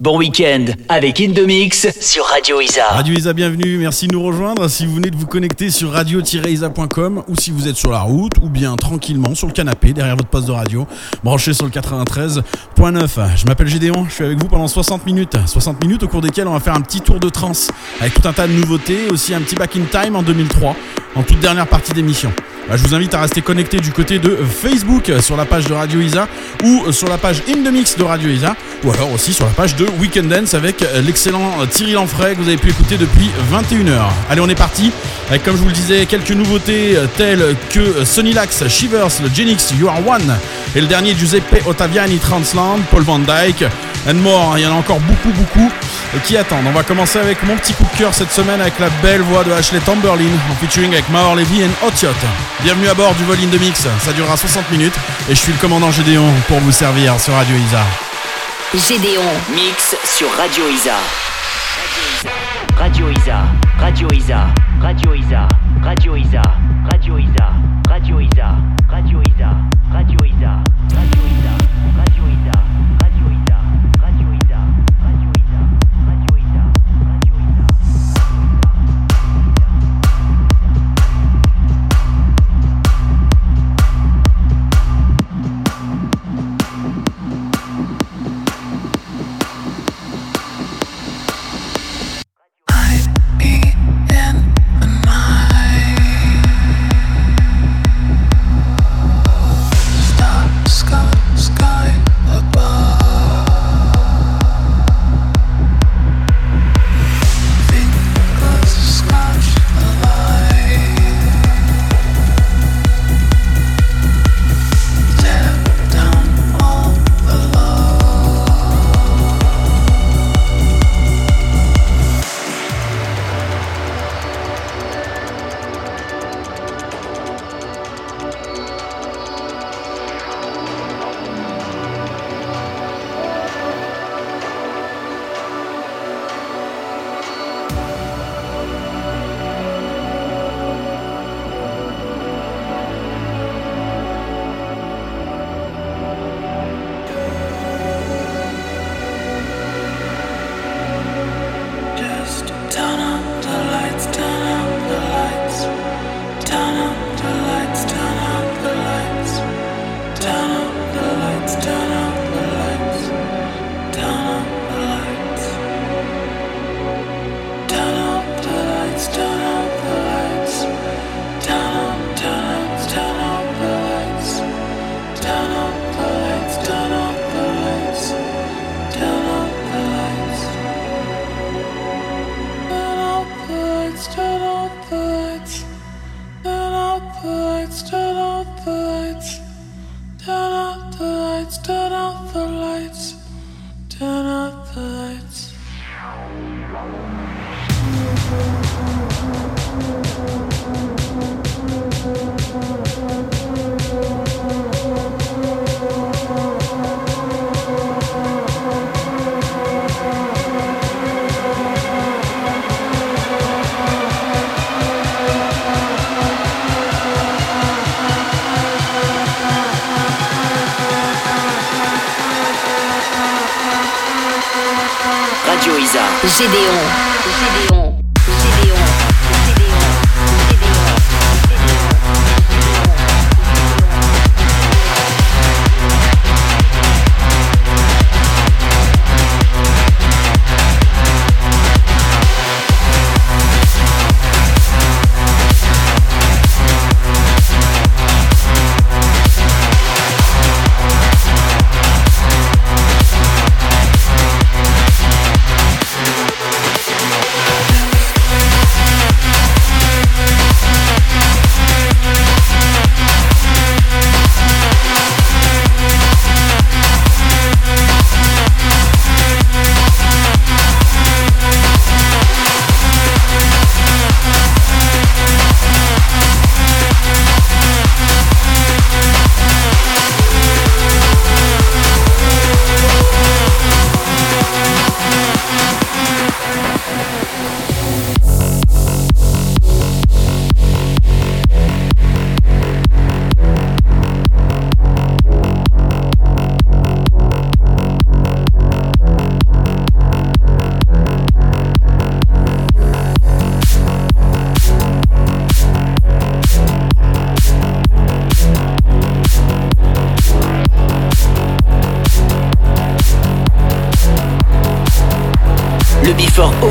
Bon week-end avec Indomix sur Radio Isa. Radio Isa, bienvenue, merci de nous rejoindre. Si vous venez de vous connecter sur radio-isa.com ou si vous êtes sur la route ou bien tranquillement sur le canapé derrière votre poste de radio, branché sur le 93.9. Je m'appelle Gédéon, je suis avec vous pendant 60 minutes. 60 minutes au cours desquelles on va faire un petit tour de trance avec tout un tas de nouveautés, aussi un petit back in time en 2003, en toute dernière partie d'émission. Bah, je vous invite à rester connecté du côté de Facebook sur la page de Radio Isa ou sur la page In The Mix de Radio Isa ou alors aussi sur la page de Weekend Dance avec l'excellent Thierry Lanfray que vous avez pu écouter depuis 21h. Allez, on est parti avec, comme je vous le disais, quelques nouveautés telles que Sonny Lax, Shivers, le Genix, You Are One et le dernier Giuseppe Ottaviani, Transland, Paul Van Dyke and more. Il y en a encore beaucoup, beaucoup qui attendent. On va commencer avec mon petit coup de cœur cette semaine avec la belle voix de Ashley Tamberlin en featuring avec Maor Levy et Otiot. Bienvenue à bord du vol de mix. Ça durera 60 minutes et je suis le commandant Gédéon pour vous servir sur Radio Isa. Gédéon. Mix sur Radio Isa. Radio Isa, Radio Isa, Radio Isa, Radio Isa, Radio Isa, Radio Isa, Radio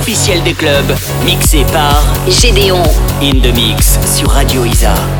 officiel des clubs, mixé par Gédéon. In The Mix sur Radio Isa. «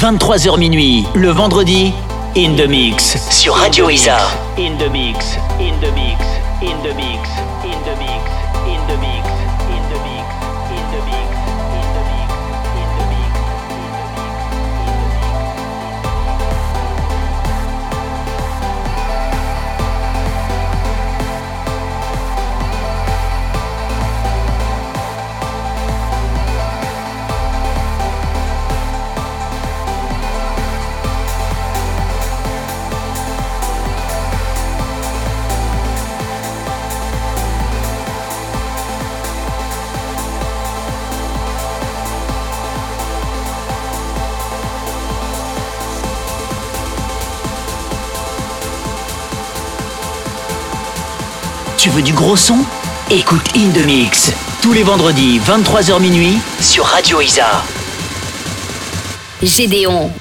23h minuit, le vendredi, In The Mix sur Radio Isa. In The Mix, In The Mix, In The Mix, In The Mix, Tu veux du gros son Écoute In The Mix tous les vendredis 23h minuit sur Radio Isa. Gédéon.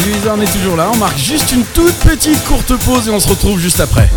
Isa, on est toujours là. On marque juste une toute petite courte pause et on se retrouve juste après.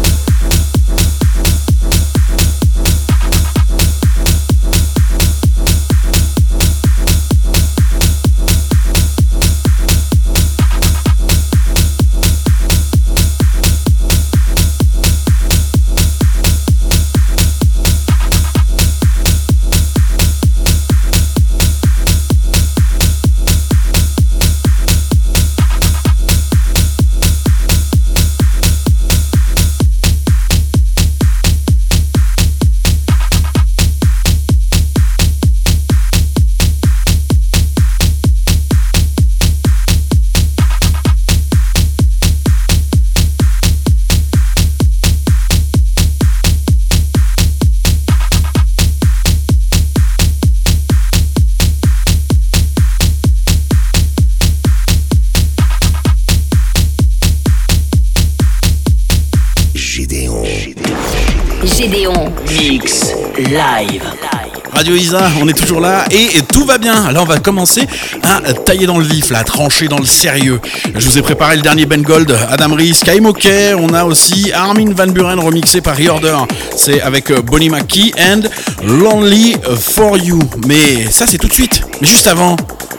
On est toujours là et, tout va bien. Là, on va commencer à tailler dans le vif, à trancher dans le sérieux. Je vous ai préparé le dernier Ben Gold, Adam Rees, Kai Moke. On a aussi Armin Van Buren remixé par Reorder. C'est avec euh, Bonnie McKee and Lonely for You. Mais ça, c'est tout de suite. Mais juste avant,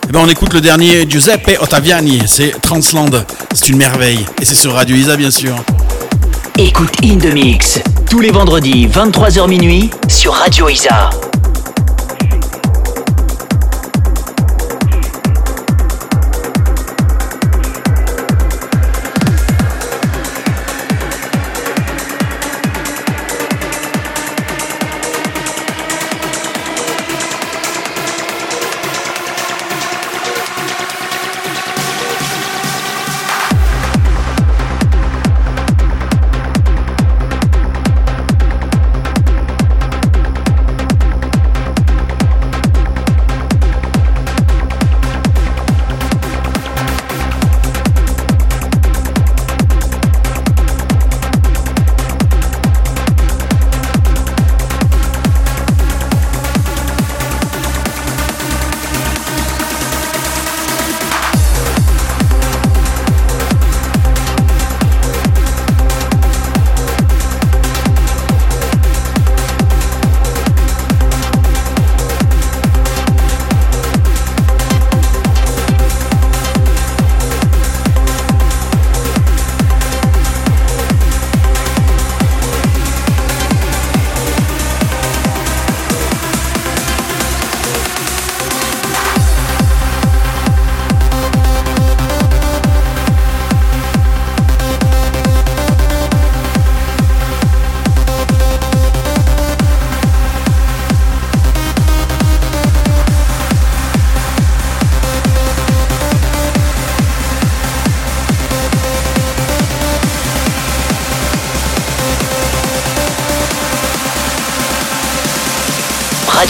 eh ben, on écoute le dernier Giuseppe Ottaviani. C'est Transland. C'est une merveille. Et c'est sur Radio Isa, bien sûr. Écoute In The Mix tous les vendredis 23h minuit sur Radio Isa.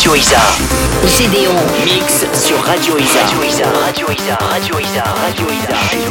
Radio Isa. Gédéon. Mix sur Radio Isa. Radio Isa. Radio Isa. Radio Isa. Radio Isa.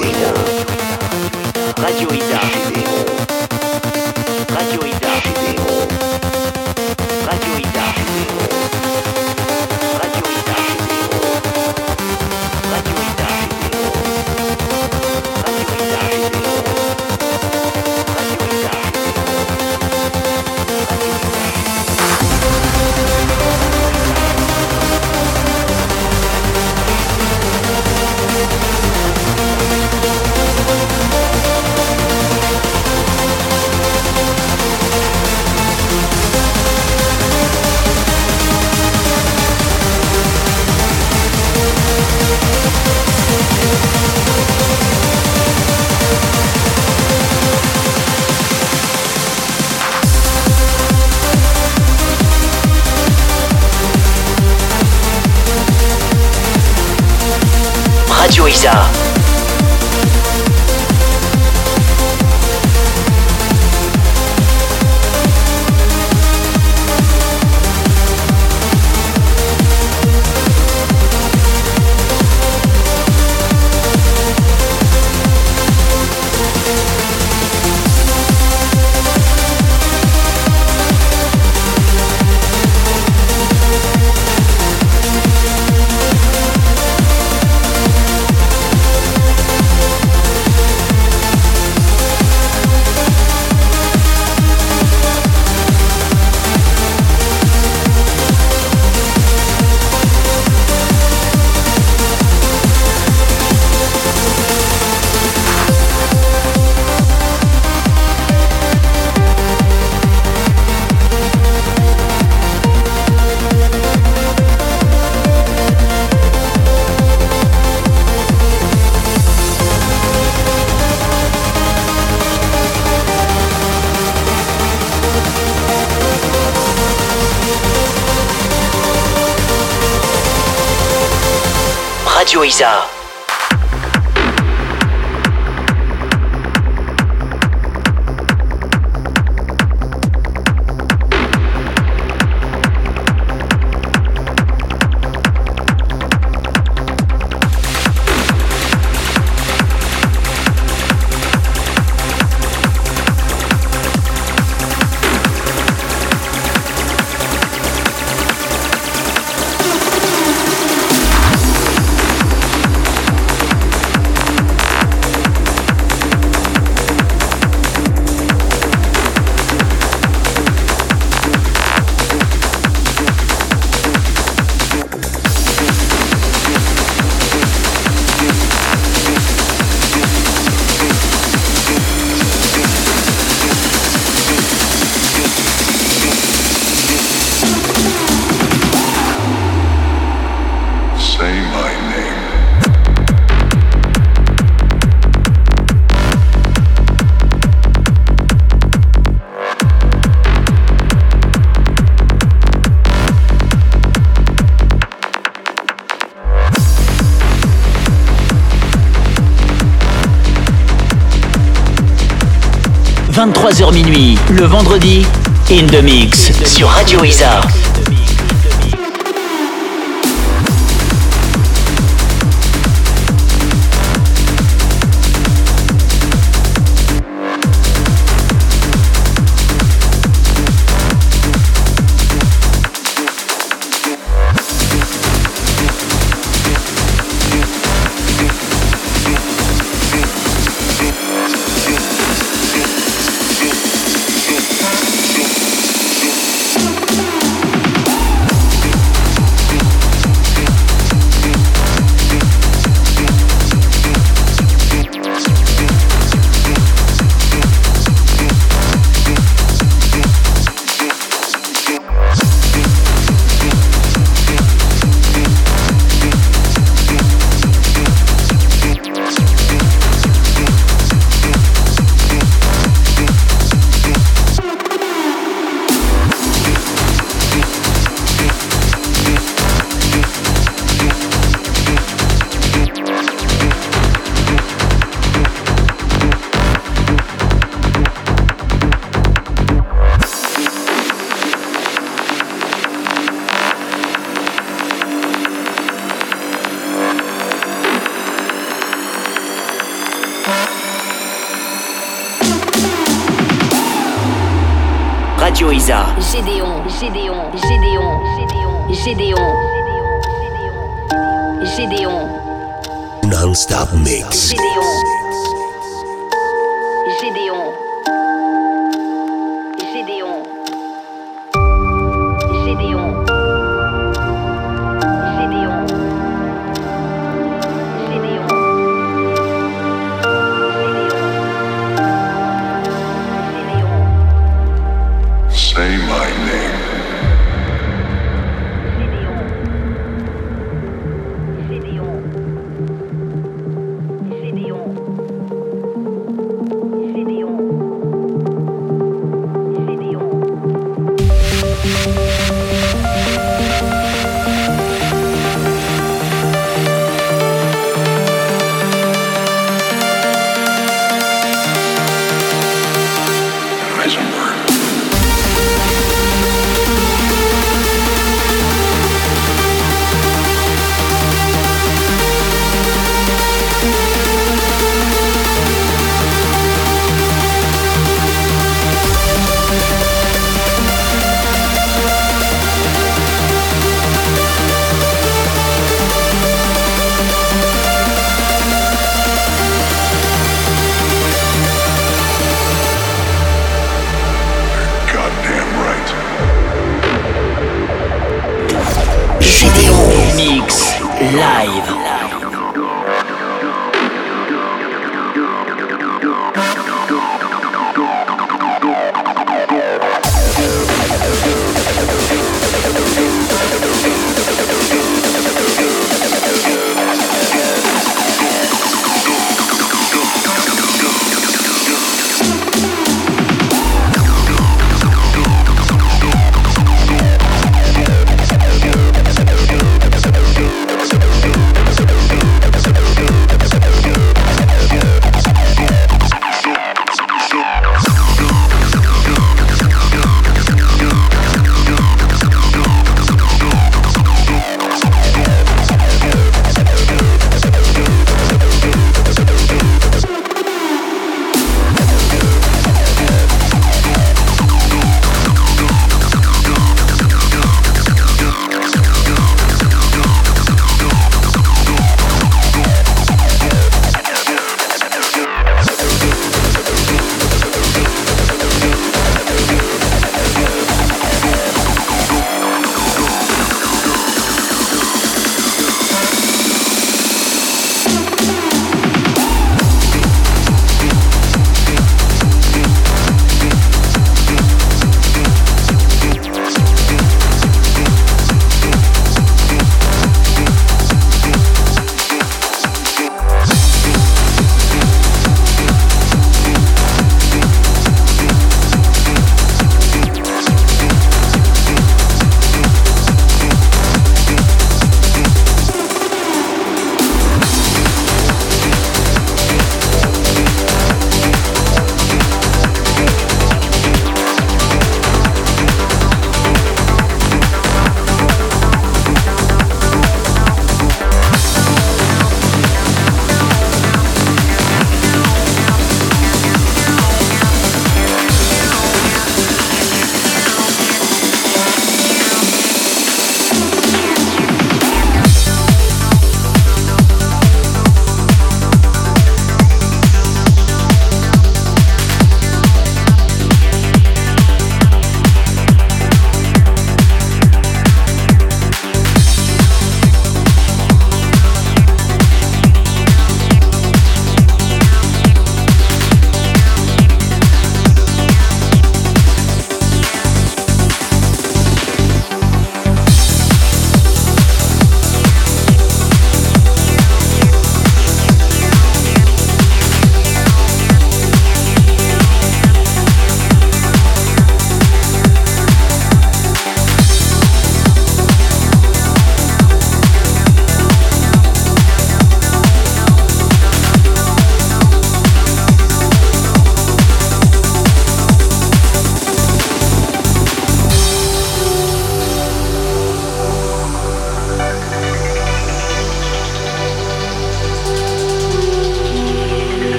23h minuit, le vendredi, In the Mix sur Radio Isa. Radio Isa. Gédéon, Gédéon, Gédéon, Gédéon, Gédéon, Gédéon, Non-stop mix. Gédéon,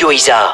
Radio Isa.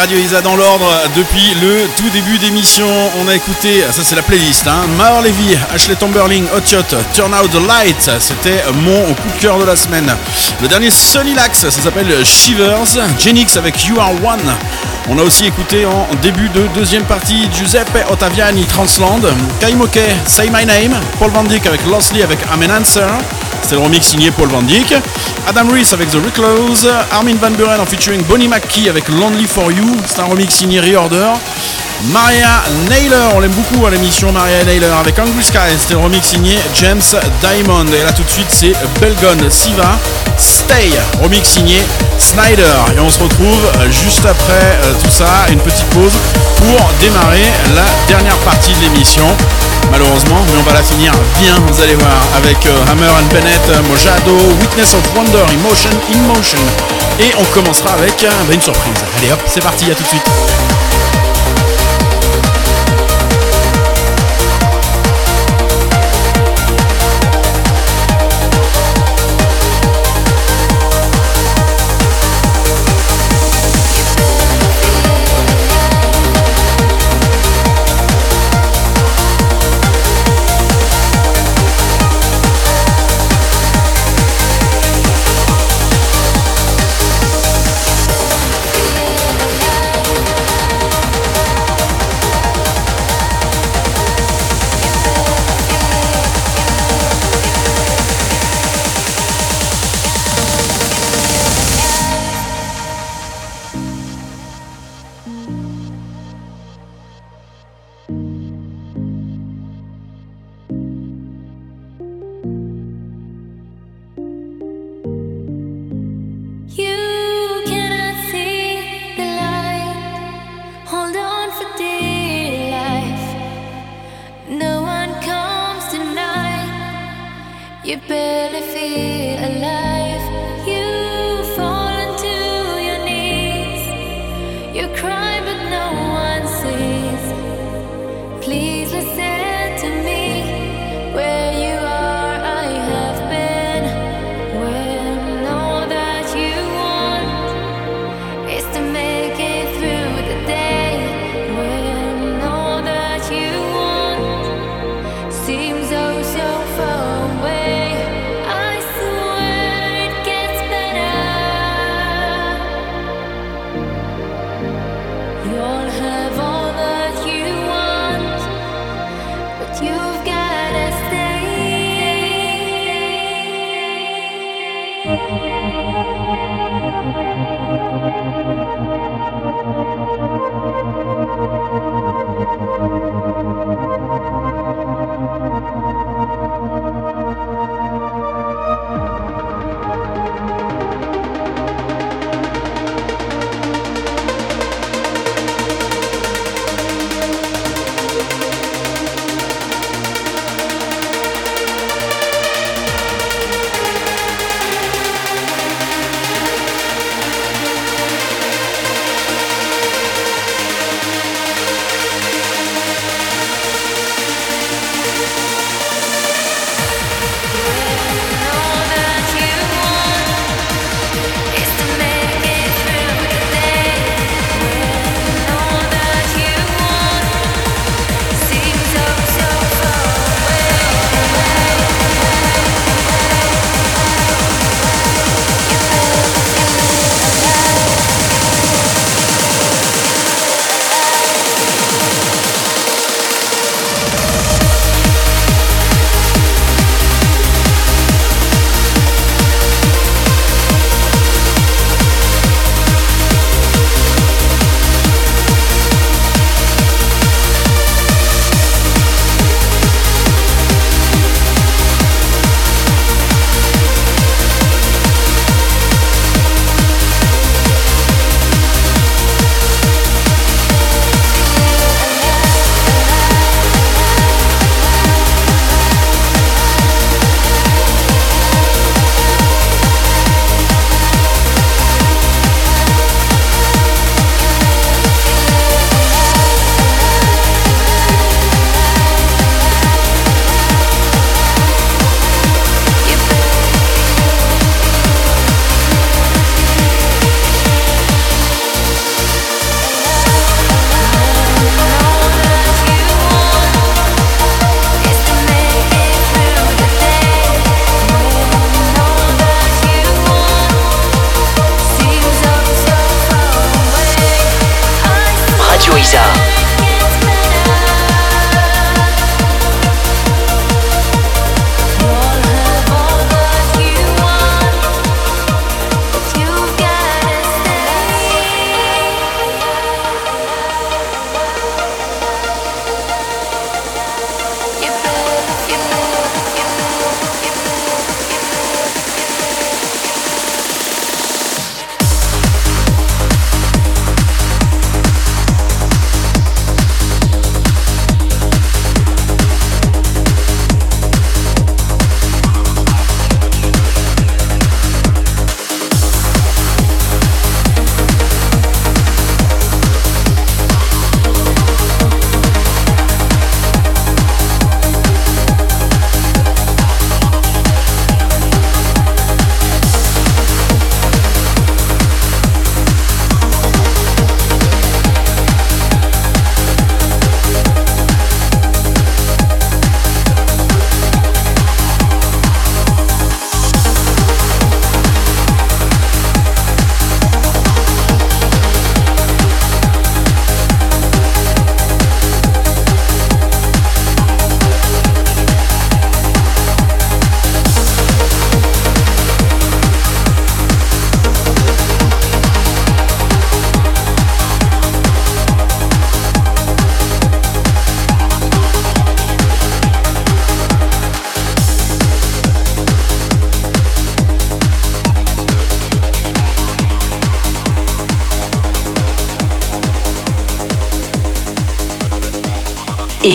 Radio Isa dans l'ordre. Depuis le tout début d'émission, on a écouté, ça c'est la playlist, hein, Levy, Ashley Tomberling, Hot Yacht, Turn Out the Light. C'était mon coup de cœur de la semaine. Le dernier Solilax, ça s'appelle Shivers. Genix avec You Are One. On a aussi écouté en début de deuxième partie Giuseppe Ottaviani, Transland. Kaimoke, Say My Name. Paul Van Dyk avec Lostly avec I'm an Answer. C'était le remix signé Paul Van Dyk. Adam Reese avec The Reclose. Armin Van Buren en featuring Bonnie McKee avec Lonely For You. C'est un remix signé Reorder. Maria Naylor, on l'aime beaucoup à l'émission Maria Naylor avec Angry Sky. C'était le remix signé James Diamond. Et là tout de suite c'est Belgon Siva. Stay, remix signé Snyder. Et on se retrouve juste après euh, tout ça, une petite pause pour démarrer la dernière partie de l'émission. Malheureusement, mais on va la finir bien, vous allez voir, avec euh, Hammer and Bennett, euh, Mojado, Witness of Wonder, Emotion in Motion. Et on commencera avec bah, une surprise. Allez hop, c'est parti, à tout de suite.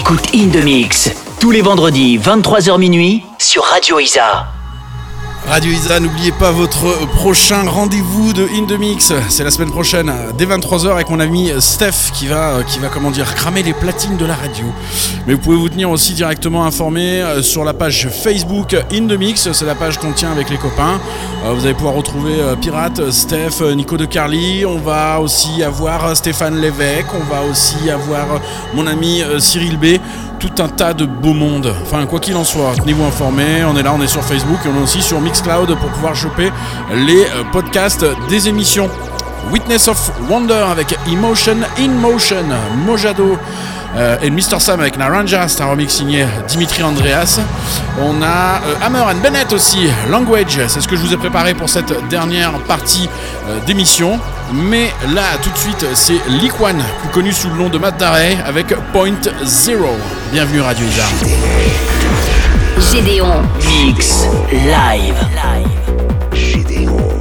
Écoute In The Mix. Tous les vendredis, 23h minuit, sur Radio Isa. Radio Isa, n'oubliez pas votre prochain rendez-vous de In. C'est la semaine prochaine, dès 23h, avec mon ami Steph qui va, qui va comment dire, cramer les platines de la radio. Mais vous pouvez vous tenir aussi directement informé euh, sur la page Facebook In The Mix. C'est la page qu'on tient avec les copains. Euh, Vous allez pouvoir retrouver euh, Pirate, Steph, euh, Nico de Carly. On va aussi avoir euh, Stéphane Lévesque. On va aussi avoir euh, mon ami euh, Cyril B tout un tas de beau monde. Enfin, quoi qu'il en soit, tenez-vous informés. On est là, on est sur Facebook et on est aussi sur Mixcloud pour pouvoir choper les euh, podcasts des émissions. Witness of Wonder avec Emotion in Motion, Mojado. euh, et Mr. Sam avec Naranja, c'est un remix signé Dimitri Andreas. On a euh, Hammer and Bennett aussi, Language, c'est ce que je vous ai préparé pour cette dernière partie euh, d'émission. Mais là, tout de suite, c'est Liquan, plus connu sous le nom de Matt Darey, avec Point Zero. Bienvenue Radio Isa. Gédéon, Mix live. Gédéon. Gédéon.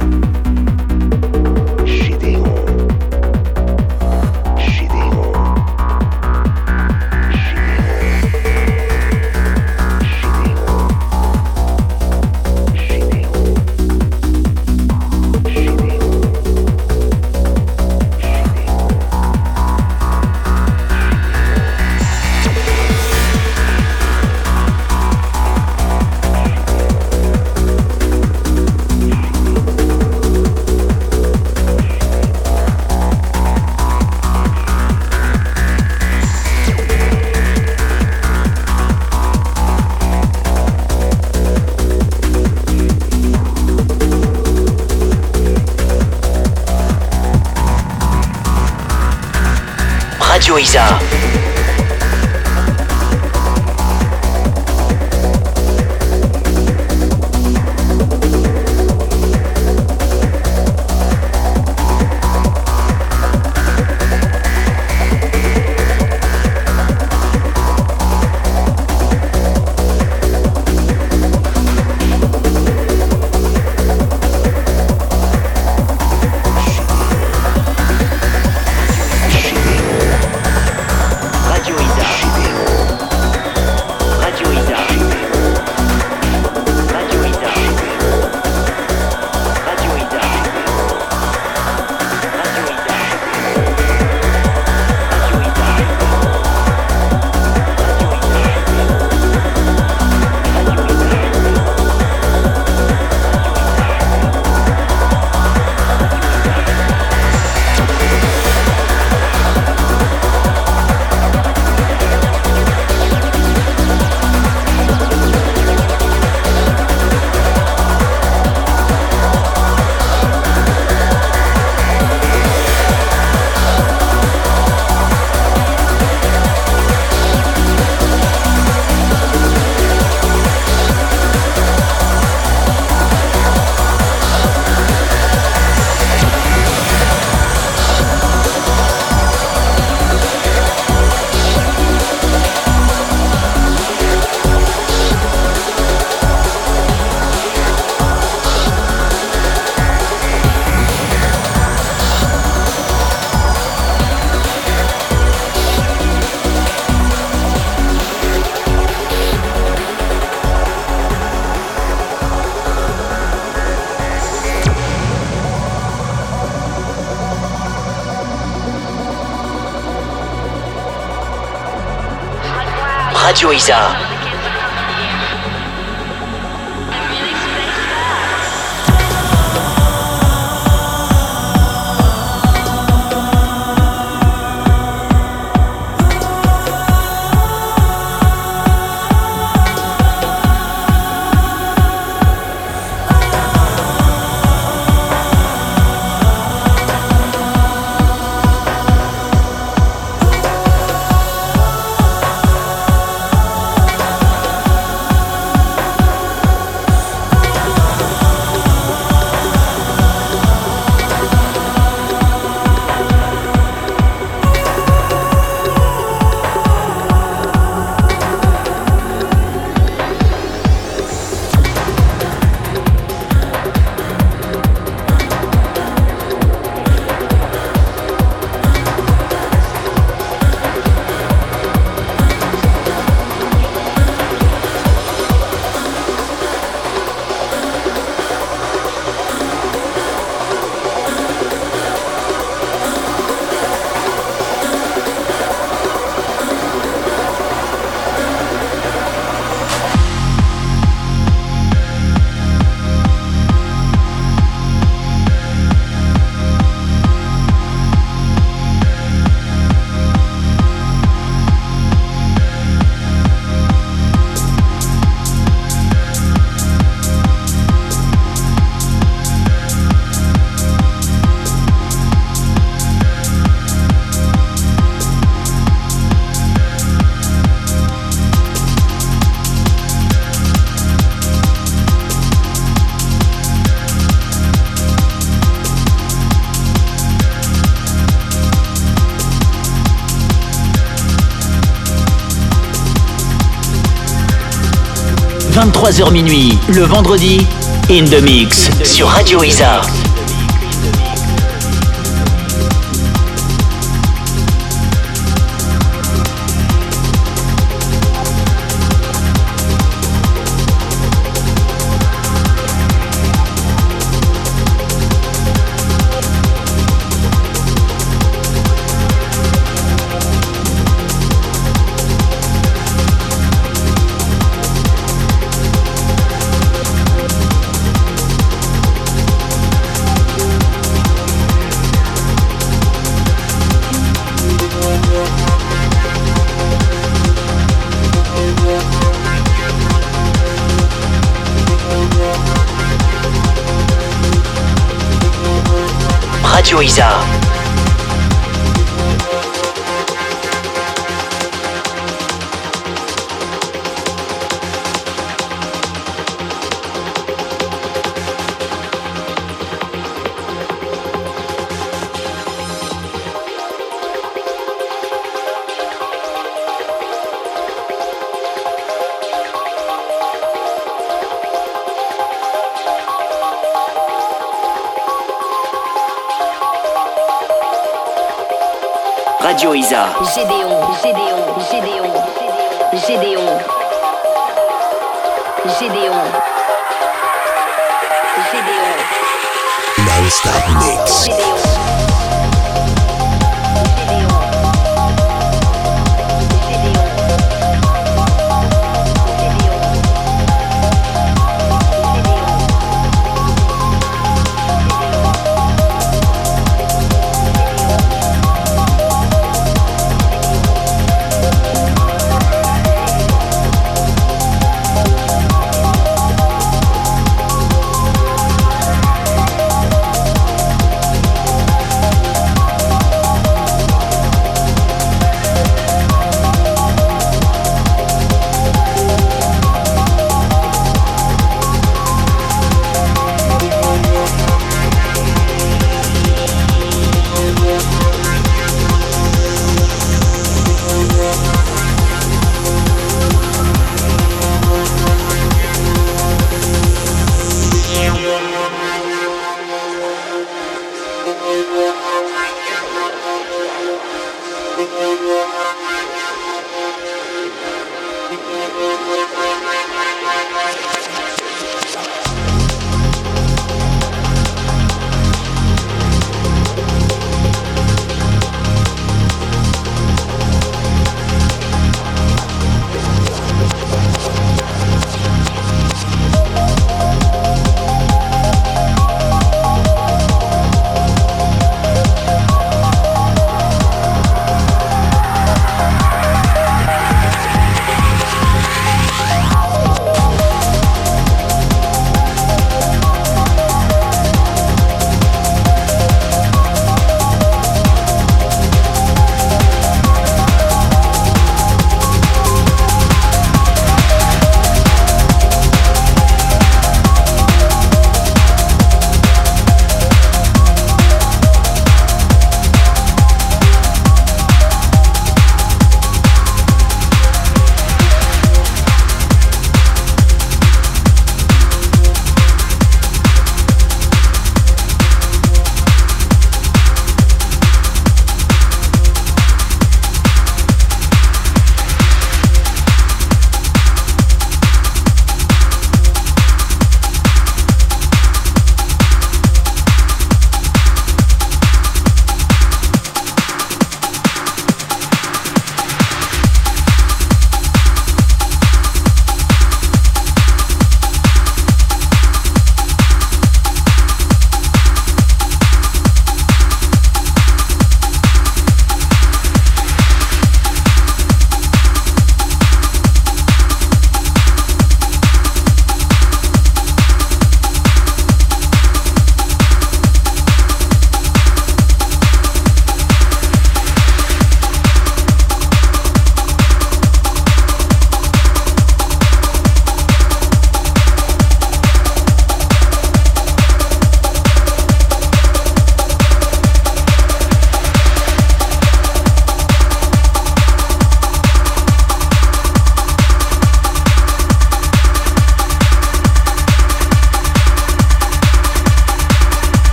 Juiza. 23h minuit, le vendredi, In The Mix sur Radio Isa. Radio Isa.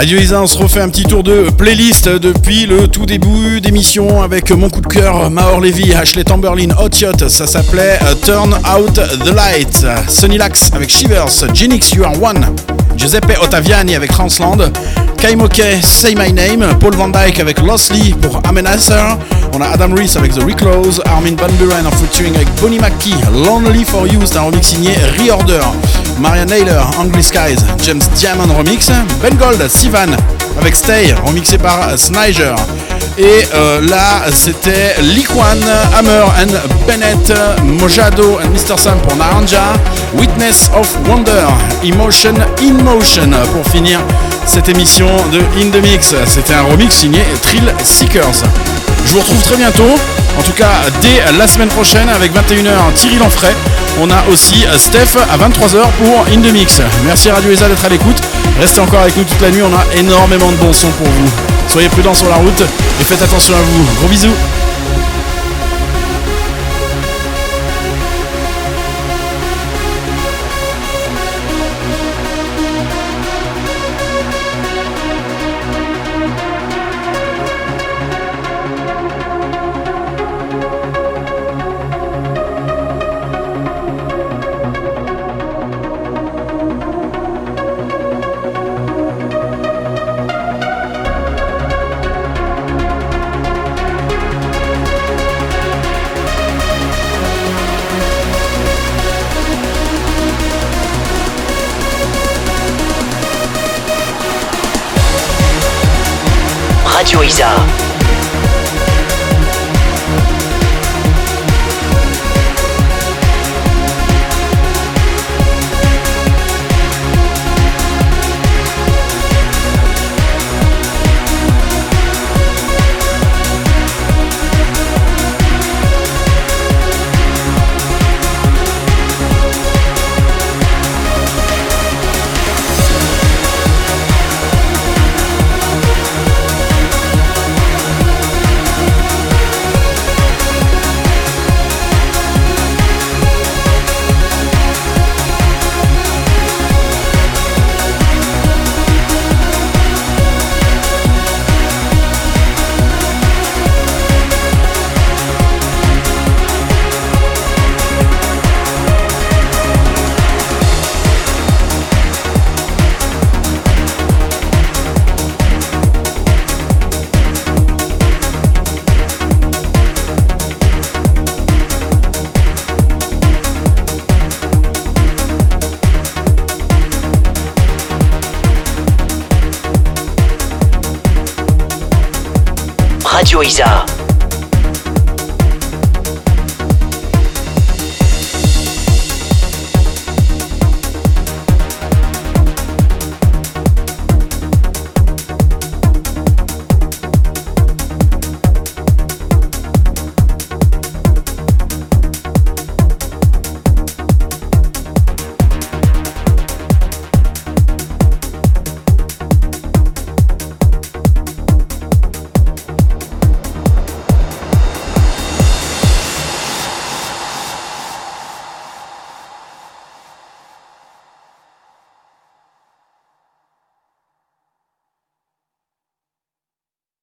Radio Isa, on se refait un petit tour de playlist depuis le tout début d'émission avec mon coup de cœur, Maor Levy, Ashley Tamberlin, Hot Yacht, ça s'appelait euh, Turn Out the Lights, Sonny Lax avec Shivers, Genix You Are One, Giuseppe Ottaviani avec Transland, Kaimoke, Say My Name, Paul Van Dyke avec Lostly pour Amenacer, on a Adam Reese avec The Reclose, Armin Van Buren en featuring avec Bonnie McKee, Lonely For You, c'est un remix signé Reorder, Maria Naylor, Angry Skies, James Diamond remix, Ben Gold, Sivan avec Stay, remixé par Sniger. Et euh, là, c'était Liquan, Hammer and Bennett, Mojado and Mr. Sam pour Naranja, Witness of Wonder, Emotion in Motion pour finir cette émission de In The Mix. C'était un remix signé Thrill Seekers. Je vous retrouve très bientôt, en tout cas dès la semaine prochaine avec 21h Thierry Lanfray. On a aussi Steph à 23h pour In The Mix. Merci Radio ESA d'être à l'écoute. Restez encore avec nous toute la nuit, on a énormément de bons sons pour vous. Soyez prudents sur la route et faites attention à vous. Gros bisous Radio